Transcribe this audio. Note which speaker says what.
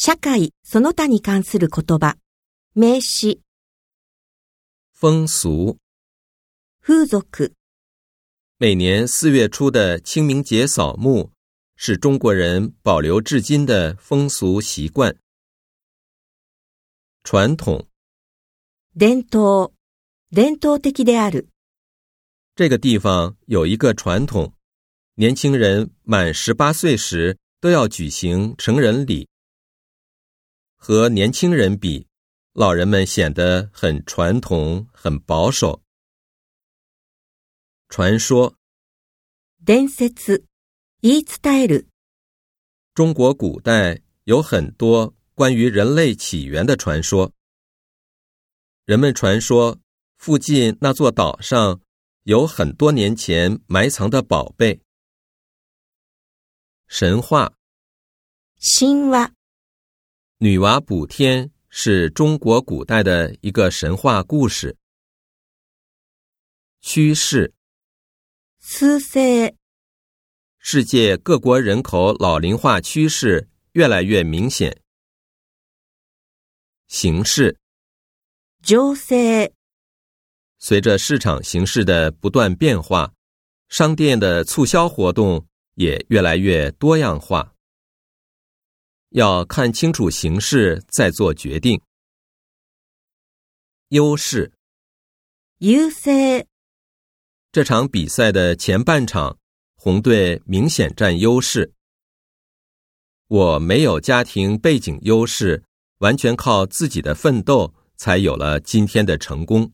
Speaker 1: 社会その他に関する言葉、名詞、
Speaker 2: 风俗、
Speaker 1: 風俗。
Speaker 2: 每年四月初的清明节扫墓，是中国人保留至今的风俗习惯。传统，
Speaker 1: 伝統、伝統的である。
Speaker 2: 这个地方有一个传统，年轻人满18岁时都要举行成人礼。和年轻人比，老人们显得很传统、很保守。传说，
Speaker 1: 伝説、言い伝える。
Speaker 2: 中国古代有很多关于人类起源的传说。人们传说附近那座岛上有很多年前埋藏的宝贝。神话，
Speaker 1: 神话。
Speaker 2: 女娲补天是中国古代的一个神话故事。趋势，
Speaker 1: 趋势，
Speaker 2: 世界各国人口老龄化趋势越来越明显。形势，
Speaker 1: 形势，
Speaker 2: 随着市场形势的不断变化，商店的促销活动也越来越多样化。要看清楚形势再做决定。优势，
Speaker 1: 优势。
Speaker 2: 这场比赛的前半场，红队明显占优势。我没有家庭背景优势，完全靠自己的奋斗才有了今天的成功。